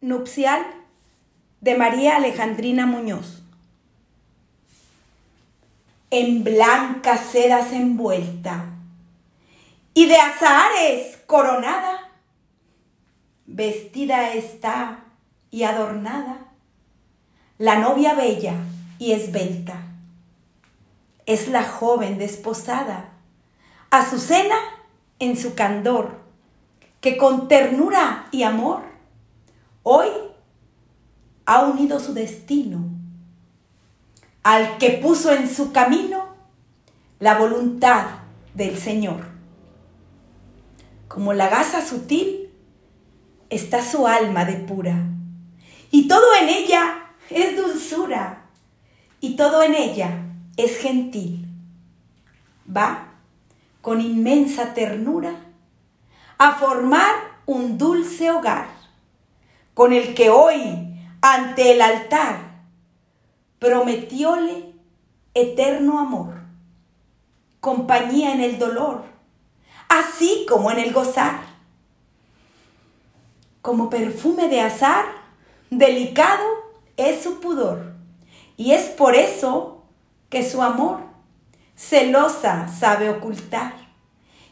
nupcial de María Alejandrina Muñoz. En blancas sedas envuelta y de azahares coronada, vestida está y adornada, la novia bella y esbelta. Es la joven desposada, Azucena en su candor, que con ternura y amor hoy ha unido su destino al que puso en su camino la voluntad del Señor. Como la gasa sutil está su alma de pura, y todo en ella es dulzura, y todo en ella es gentil. Va con inmensa ternura a formar un dulce hogar, con el que hoy, ante el altar, prometióle eterno amor, compañía en el dolor, así como en el gozar. Como perfume de azar, delicado es su pudor, y es por eso que su amor celosa sabe ocultar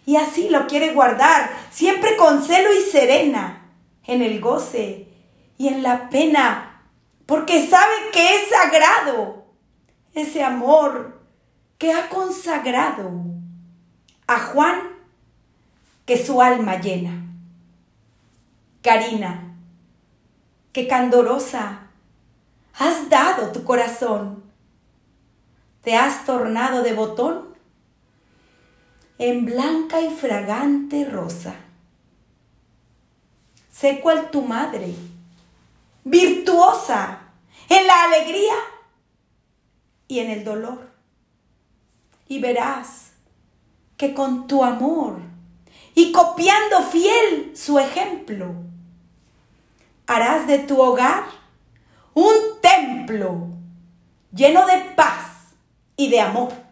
y así lo quiere guardar, siempre con celo y serena, en el goce y en la pena, porque sabe que es sagrado ese amor que ha consagrado a Juan que su alma llena. Karina, que candorosa has dado tu corazón, te has tornado de botón en blanca y fragante rosa. Sé cual tu madre, en la alegría y en el dolor. Y verás que con tu amor y copiando fiel su ejemplo, harás de tu hogar un templo lleno de paz y de amor